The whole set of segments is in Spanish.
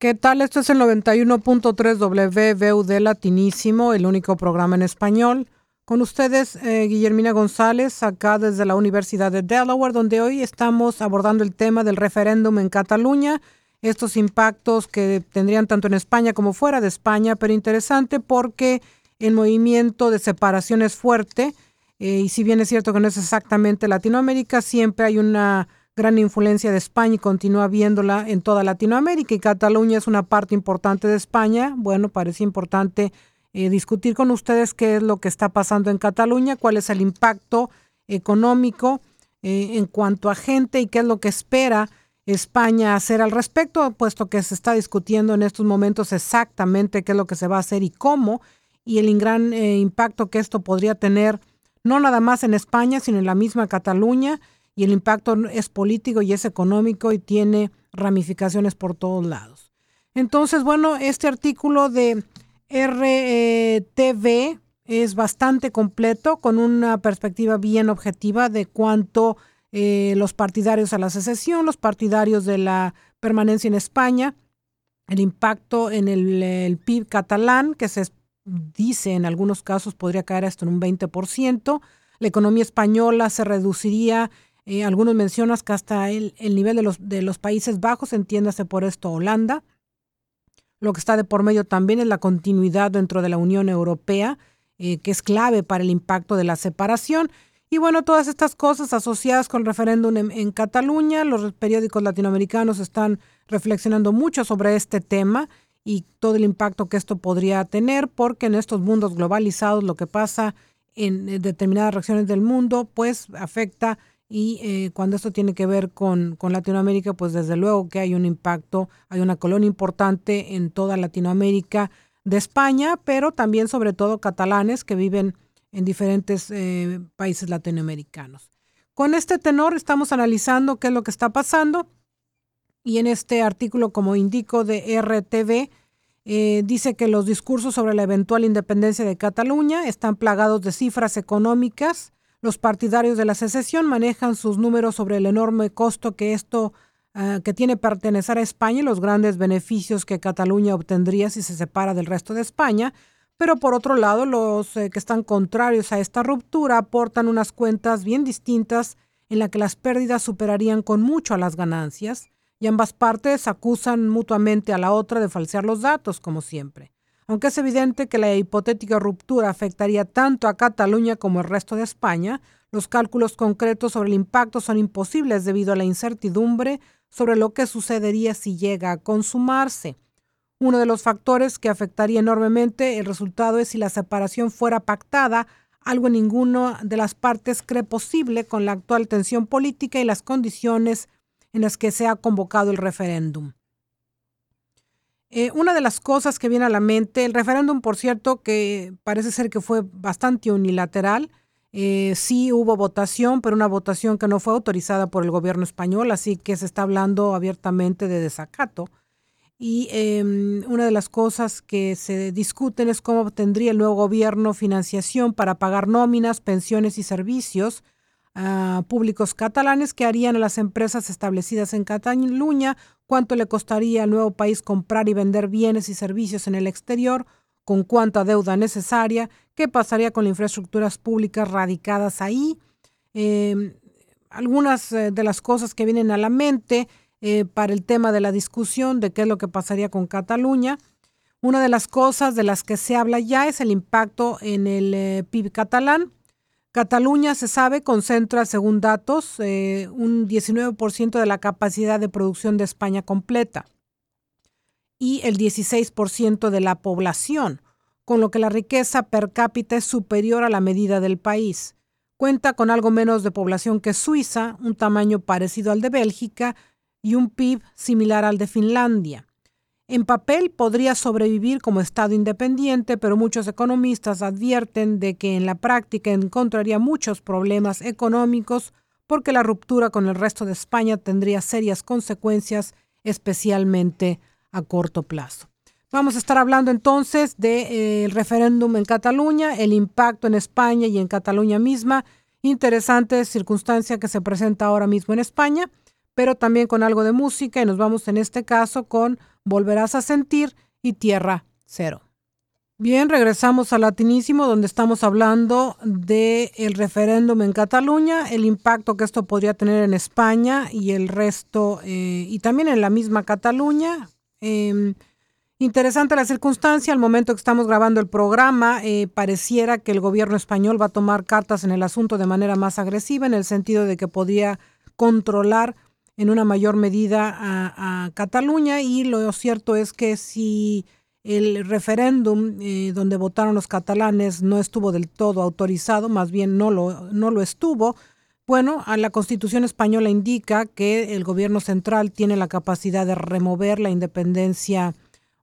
¿Qué tal? Esto es el 91.3 WVUD Latinísimo, el único programa en español. Con ustedes, eh, Guillermina González, acá desde la Universidad de Delaware, donde hoy estamos abordando el tema del referéndum en Cataluña, estos impactos que tendrían tanto en España como fuera de España, pero interesante porque el movimiento de separación es fuerte eh, y si bien es cierto que no es exactamente Latinoamérica, siempre hay una gran influencia de España y continúa viéndola en toda Latinoamérica y Cataluña es una parte importante de España. Bueno, parece importante eh, discutir con ustedes qué es lo que está pasando en Cataluña, cuál es el impacto económico eh, en cuanto a gente y qué es lo que espera España hacer al respecto, puesto que se está discutiendo en estos momentos exactamente qué es lo que se va a hacer y cómo, y el gran eh, impacto que esto podría tener, no nada más en España, sino en la misma Cataluña y el impacto es político y es económico y tiene ramificaciones por todos lados. Entonces, bueno, este artículo de RTV es bastante completo con una perspectiva bien objetiva de cuánto eh, los partidarios a la secesión, los partidarios de la permanencia en España, el impacto en el, el PIB catalán, que se dice en algunos casos podría caer hasta en un 20%, la economía española se reduciría eh, algunos mencionan que hasta el, nivel de los, de los Países Bajos, entiéndase por esto Holanda. Lo que está de por medio también es la continuidad dentro de la Unión Europea, eh, que es clave para el impacto de la separación. Y bueno, todas estas cosas asociadas con el referéndum en, Cataluña, los periódicos latinoamericanos están reflexionando mucho sobre este tema y todo el impacto que esto podría tener, porque en estos mundos globalizados lo que pasa en determinadas regiones del mundo, pues afecta y eh, cuando esto tiene que ver con, con, Latinoamérica, pues desde luego que hay un impacto, hay una colonia importante en toda Latinoamérica de España, pero también sobre todo catalanes que viven en diferentes eh, países latinoamericanos. Con este tenor estamos analizando qué es lo que está pasando y en este artículo, como indico de RTV, eh, dice que los discursos sobre la eventual independencia de Cataluña están plagados de cifras económicas, los partidarios de la secesión manejan sus números sobre el enorme costo que esto ah, que tiene pertenecer a España y los grandes beneficios que Cataluña obtendría si se separa del resto de España. Pero por otro lado, los eh, que están contrarios a esta ruptura aportan unas cuentas bien distintas en la que las pérdidas superarían con mucho a las ganancias, y ambas partes acusan mutuamente a la otra de falsear los datos, como siempre. Aunque es evidente que la hipotética ruptura afectaría tanto a Cataluña como al resto de España, los cálculos concretos sobre el impacto son imposibles debido a la incertidumbre sobre lo que sucedería si llega a consumarse. Uno de los factores que afectaría enormemente el resultado es si la separación fuera pactada, algo ninguna de las partes cree posible con la actual tensión política y las condiciones en las que se ha convocado el referéndum. Eh, una de las cosas que viene a la mente, el referéndum, por cierto, que parece ser que fue bastante unilateral, eh, sí hubo votación, pero una votación que no fue autorizada por el gobierno español, así que se está hablando abiertamente de desacato. Y em, una de las cosas que se discuten es cómo obtendría el nuevo gobierno financiación para pagar nóminas, pensiones y servicios públicos catalanes que harían a las empresas establecidas en Cataluña, cuánto le costaría al nuevo país comprar y vender bienes y servicios en el exterior, con cuánta deuda necesaria, qué pasaría con las infraestructuras públicas radicadas ahí. Em, algunas eh, de las cosas que vienen a la mente eh, para el tema de la discusión de qué es lo que pasaría con Cataluña. Una de las cosas de las que se habla ya es el impacto en el eh, PIB catalán. Cataluña, se sabe, concentra, según datos, eh, un 19% de la capacidad de producción de España completa y el 16% de la población, con lo que la riqueza per cápita es superior a la medida del país. Cuenta con algo menos de población que Suiza, un tamaño parecido al de Bélgica y un PIB similar al de Finlandia. En papel podría sobrevivir como Estado independiente, pero muchos economistas advierten de que en la práctica encontraría muchos problemas económicos porque la ruptura con el resto de España tendría serias consecuencias, especialmente a corto plazo. Vamos a estar hablando entonces del eh, referéndum en Cataluña, el impacto en España y en Cataluña misma. Interesante circunstancia que se presenta ahora mismo en España, pero también con algo de música y nos vamos en este caso con volverás a sentir y tierra cero. Bien, regresamos al latinísimo donde estamos hablando del el referéndum en Cataluña, el impacto que esto podría tener en España y el resto, eh, y también en la misma Cataluña. Em, interesante la circunstancia, al momento que estamos grabando el programa, eh, pareciera que el gobierno español va a tomar cartas en el asunto de manera más agresiva, en el sentido de que podría controlar en una mayor medida a, Cataluña y lo cierto es que si el referéndum eh, donde votaron los catalanes no estuvo del todo autorizado, más bien no lo, no lo estuvo. Bueno, a la Constitución española indica que el gobierno central tiene la capacidad de remover la independencia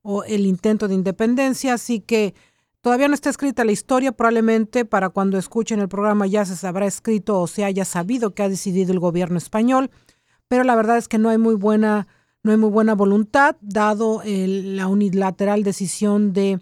o el intento de independencia, así que todavía no está escrita la historia, probablemente para cuando escuchen el programa ya se habrá escrito o se haya sabido que ha decidido el gobierno español, pero la verdad es que no hay muy buena no hay muy buena voluntad, dado la unilateral decisión de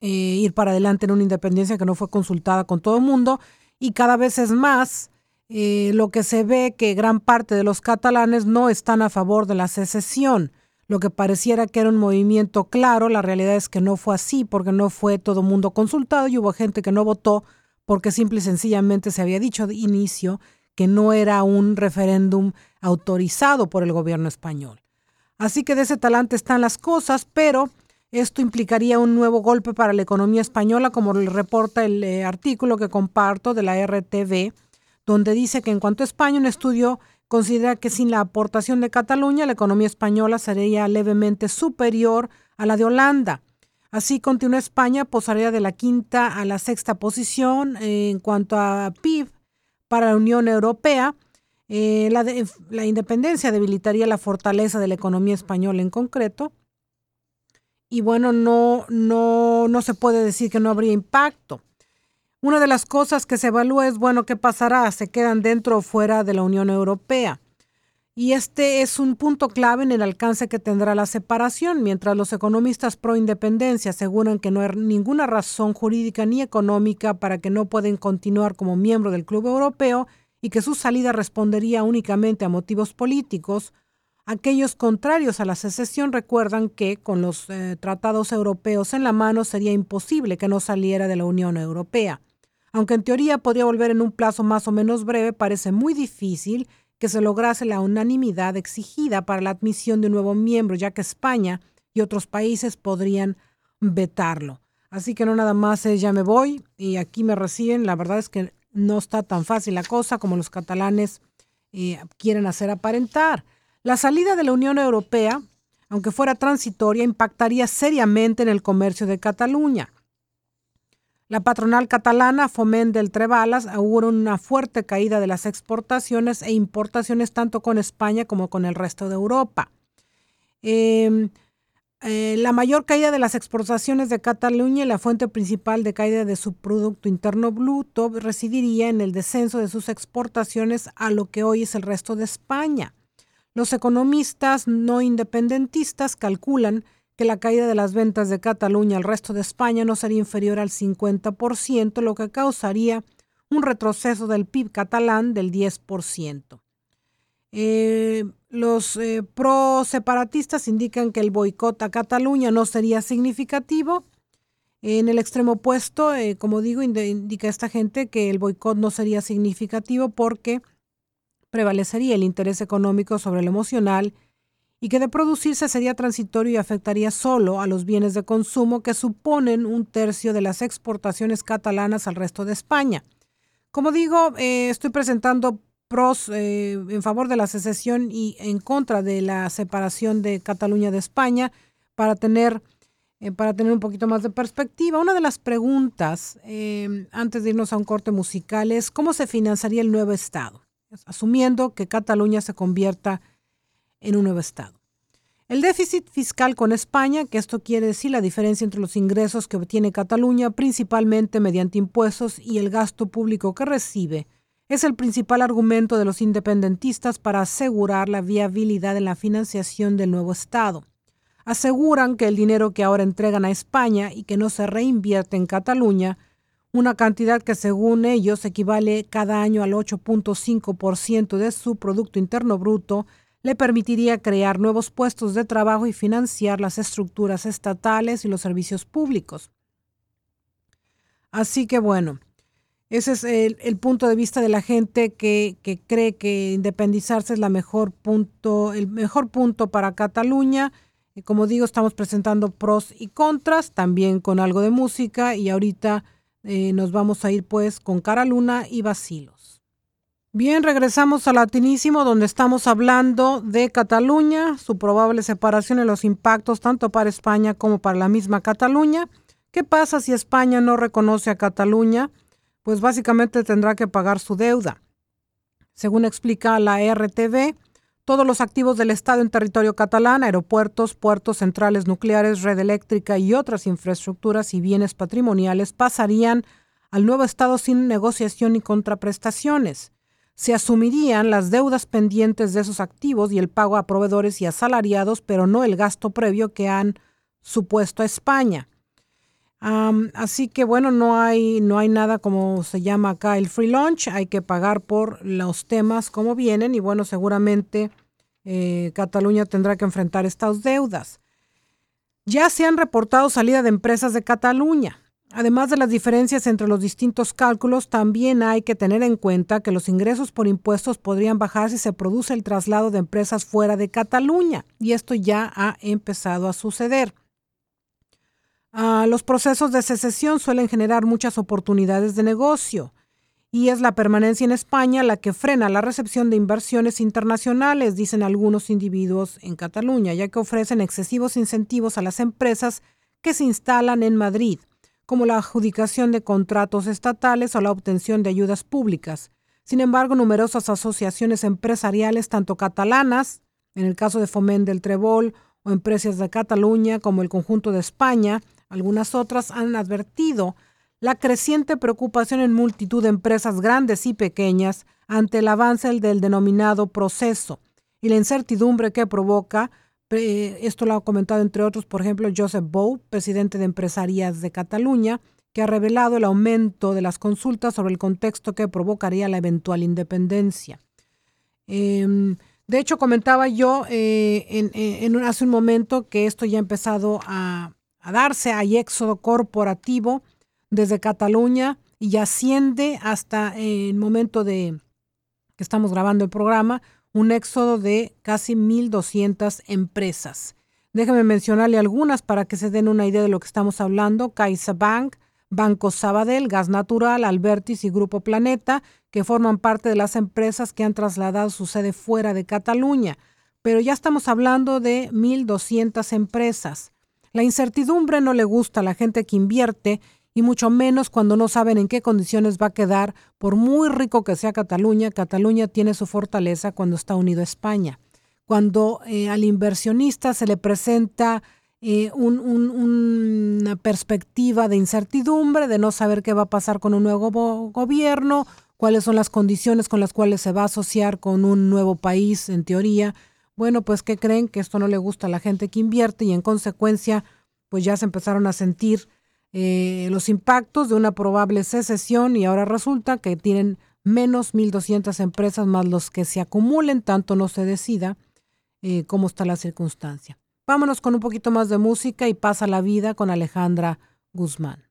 eh, ir para adelante en una independencia que no fue consultada con todo el mundo y cada vez es más eh, lo que se ve que gran parte de los catalanes no están a favor de la secesión. Lo que pareciera que era un movimiento claro, la realidad es que no fue así porque no fue todo mundo consultado y hubo gente que no votó porque simple y sencillamente se había dicho de inicio que no era un referéndum autorizado por el gobierno español. Así que de ese talante están las cosas, pero esto implicaría un nuevo golpe para la economía española, como reporta el eh, artículo que comparto de la RTV, donde dice que en cuanto a España, un estudio considera que sin la aportación de Cataluña, la economía española sería levemente superior a la de Holanda. Así continúa España, posaría de la quinta a la sexta posición en cuanto a PIB para la Unión Europea. Eh, la, la independencia debilitaría la fortaleza de la economía española en concreto. Y bueno, no, no, no se puede decir que no habría impacto. Una de las cosas que se evalúa es, bueno, ¿qué pasará? ¿Se quedan dentro o fuera de la Unión Europea? Y este es un punto clave en el alcance que tendrá la separación, mientras los economistas pro independencia aseguran que no hay ninguna razón jurídica ni económica para que no pueden continuar como miembro del Club Europeo y que su salida respondería únicamente a motivos políticos, aquellos contrarios a la secesión recuerdan que con los eh, tratados europeos en la mano sería imposible que no saliera de la Unión Europea. Aunque en teoría podría volver en un plazo más o menos breve, parece muy difícil que se lograse la unanimidad exigida para la admisión de un nuevo miembro, ya que España y otros países podrían vetarlo. Así que no nada más es ya me voy y aquí me reciben. La verdad es que no está tan fácil la cosa como los catalanes eh, quieren hacer aparentar. La salida de la Unión Europea, aunque fuera transitoria, impactaría seriamente en el comercio de Cataluña. La patronal catalana Foment del Trebalas augura una fuerte caída de las exportaciones e importaciones tanto con España como con el resto de Europa. Em, eh, la mayor caída de las exportaciones de Cataluña y la fuente principal de caída de su Producto Interno Bruto residiría en el descenso de sus exportaciones a lo que hoy es el resto de España. Los economistas no independentistas calculan que la caída de las ventas de Cataluña al resto de España no sería inferior al 50%, lo que causaría un retroceso del PIB catalán del 10%. Eh, los eh, pro-separatistas indican que el boicot a Cataluña no sería significativo. En el extremo opuesto, eh, como digo, indica esta gente que el boicot no sería significativo porque prevalecería el interés económico sobre lo emocional y que de producirse sería transitorio y afectaría solo a los bienes de consumo que suponen un tercio de las exportaciones catalanas al resto de España. Como digo, eh, estoy presentando pros eh, en favor de la secesión y en contra de la separación de Cataluña de España para tener, eh, para tener un poquito más de perspectiva. Una de las preguntas, antes de irnos a un corte musical, es cómo se financiaría el nuevo Estado, asumiendo que Cataluña se convierta en un nuevo Estado. El déficit fiscal con España, que esto quiere decir la diferencia entre los ingresos que obtiene Cataluña, principalmente mediante impuestos, y el gasto público que recibe, es el principal argumento de los independentistas para asegurar la viabilidad en la financiación del nuevo Estado. Aseguran que el dinero que ahora entregan a España y que no se reinvierte en Cataluña, una cantidad que según ellos equivale cada año al 8.5% de su Producto Interno Bruto, le permitiría crear nuevos puestos de trabajo y financiar las estructuras estatales y los servicios públicos. Así que bueno, ese es el, punto de vista de la gente que, cree que independizarse es la mejor punto, el mejor punto para Cataluña. Y como digo, estamos presentando pros y contras, también con algo de música y ahorita eh, nos vamos a ir pues con Cara Luna y Vacilos. Bien, regresamos a Latinísimo donde estamos hablando de Cataluña, su probable separación y los impactos tanto para España como para la misma Cataluña. ¿Qué pasa si España no reconoce a Cataluña? pues básicamente tendrá que pagar su deuda. Según explica la RTV, todos los activos del Estado en territorio catalán, aeropuertos, puertos centrales nucleares, red eléctrica y otras infraestructuras y bienes patrimoniales pasarían al nuevo Estado sin negociación ni contraprestaciones. Se asumirían las deudas pendientes de esos activos y el pago a proveedores y asalariados, pero no el gasto previo que han supuesto a España así que bueno, no hay, no hay nada como se llama acá el free lunch, hay que pagar por los temas como vienen y bueno, seguramente eh, Cataluña tendrá que enfrentar estas deudas. Ya se han reportado salida de empresas de Cataluña. Además de las diferencias entre los distintos cálculos, también hay que tener en cuenta que los ingresos por impuestos podrían bajar si se produce el traslado de empresas fuera de Cataluña, y esto ya ha empezado a suceder. Ah, los procesos de secesión suelen generar muchas oportunidades de negocio y es la permanencia en España la que frena la recepción de inversiones internacionales, dicen algunos individuos en Cataluña, ya que ofrecen excesivos incentivos a las empresas que se instalan en Madrid, como la adjudicación de contratos estatales o la obtención de ayudas públicas. Sin embargo, numerosas asociaciones empresariales, tanto catalanas, en el caso de Foment del Trebol, o empresas de Cataluña, como el conjunto de España, algunas otras han advertido la creciente preocupación en multitud de empresas grandes y pequeñas ante el avance del denominado proceso y la incertidumbre que provoca. Esto lo ha comentado entre otros, por ejemplo, Joseph Bou, presidente de Empresarias de Cataluña, que ha revelado el aumento de las consultas sobre el contexto que provocaría la eventual independencia. Em, de hecho, comentaba yo eh, en, hace un momento que esto ya ha empezado a, a darse, hay éxodo corporativo desde Cataluña y asciende hasta el momento de que estamos grabando el programa, un éxodo de casi 1.200 empresas. Déjeme mencionarle algunas para que se den una idea de lo que estamos hablando. CaixaBank, Banco Sabadell, Gas Natural, Albertis y Grupo Planeta, que forman parte de las empresas que han trasladado su sede fuera de Cataluña. Pero ya estamos hablando de 1.200 empresas. La incertidumbre no le gusta a la gente que invierte y mucho menos cuando no saben en qué condiciones va a quedar. Por muy rico que sea Cataluña, Cataluña tiene su fortaleza cuando está unido a España. Cuando eh, al inversionista se le presenta eh, una perspectiva de incertidumbre, de no saber qué va a pasar con un nuevo gobierno, cuáles son las condiciones con las cuales se va a asociar con un nuevo país, en teoría, bueno, pues que creen que esto no le gusta a la gente que invierte y en consecuencia, pues ya se empezaron a sentir eh, los impactos de una probable secesión y ahora resulta que tienen menos 1.200 empresas más los que se acumulen, tanto no se decida eh, cómo está la circunstancia. Vámonos con un poquito más de música y pasa la vida con Alejandra Guzmán.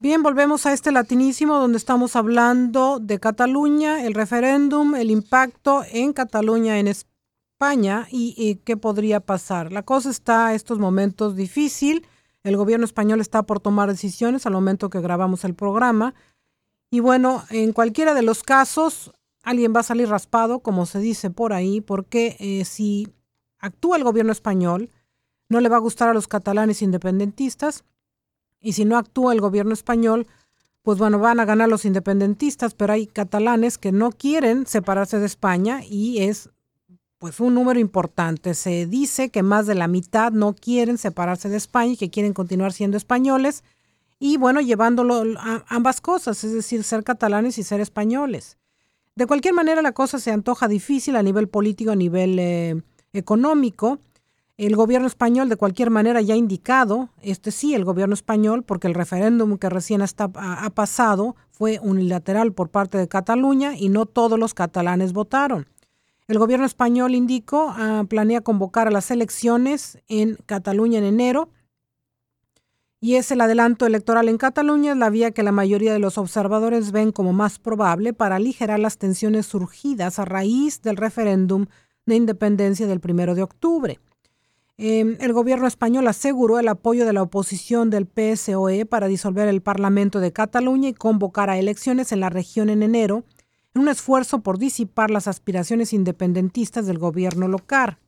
Bien, volvemos a este latinísimo donde estamos hablando de Cataluña, el referéndum, el impacto en Cataluña en España España y, qué podría pasar. La cosa está a estos momentos difícil. El gobierno español está por tomar decisiones al momento que grabamos el programa. Y bueno, en cualquiera de los casos, alguien va a salir raspado, como se dice por ahí, porque eh, si actúa el gobierno español, no le va a gustar a los catalanes independentistas. Y si no actúa el gobierno español, pues bueno, van a ganar los independentistas, pero hay catalanes que no quieren separarse de España y es pues un número importante. Se dice que más de la mitad no quieren separarse de España y que quieren continuar siendo españoles y bueno, llevándolo ambas cosas, es decir, ser catalanes y ser españoles. De cualquier manera, la cosa se antoja difícil a nivel político, a nivel eh, económico. El gobierno español, de cualquier manera, ya ha indicado, este sí, el gobierno español, porque el referéndum que recién ha pasado fue unilateral por parte de Cataluña y no todos los catalanes votaron. El gobierno español, indicó, ah, planea convocar a las elecciones en Cataluña en enero y es el adelanto electoral en Cataluña, la vía que la mayoría de los observadores ven como más probable para aligerar las tensiones surgidas a raíz del referéndum de independencia del primero de octubre. Em, el gobierno español aseguró el apoyo de la oposición del PSOE para disolver el Parlamento de Cataluña y convocar a elecciones en la región en enero, en un esfuerzo por disipar las aspiraciones independentistas del gobierno local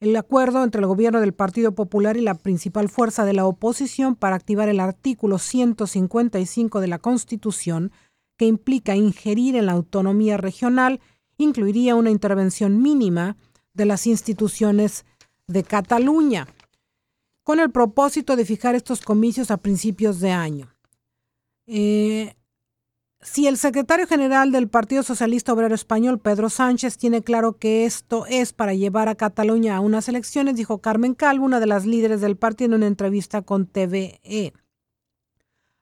el acuerdo entre el gobierno del Partido Popular y la principal fuerza de la oposición para activar el artículo 155 de la Constitución, que implica ingerir en la autonomía regional, incluiría una intervención mínima de las instituciones de Cataluña, con el propósito de fijar estos comicios a principios de año. Eh, si el secretario general del Partido Socialista Obrero Español, Pedro Sánchez, tiene claro que esto es para llevar a Cataluña a unas elecciones, dijo Carmen Calvo, una de las líderes del partido, en una entrevista con TVE.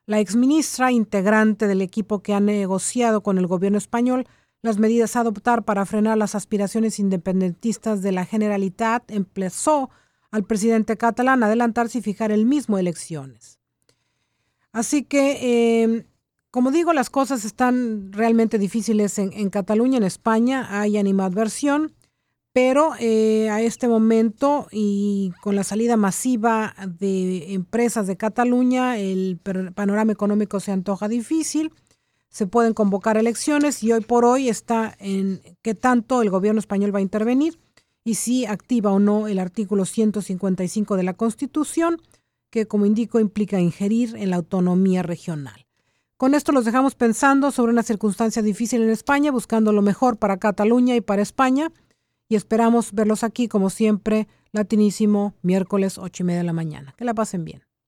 La exministra, integrante del equipo que ha negociado con el gobierno español las medidas a adoptar para frenar las aspiraciones independentistas de la Generalitat, empezó al presidente catalán a adelantarse y fijar el mismo elecciones. Así que eh, como digo, las cosas están realmente difíciles en, Cataluña, en España, hay animadversión, pero eh, a este momento y con la salida masiva de empresas de Cataluña, el panorama económico se antoja difícil, se pueden convocar elecciones y hoy por hoy está en qué tanto el gobierno español va a intervenir y si activa o no el artículo 155 de la Constitución, que como indico implica ingerir en la autonomía regional. Con esto los dejamos pensando sobre una circunstancia difícil en España, buscando lo mejor para Cataluña y para España. Y esperamos verlos aquí, como siempre, latinísimo, miércoles ocho y media de la mañana. Que la pasen bien.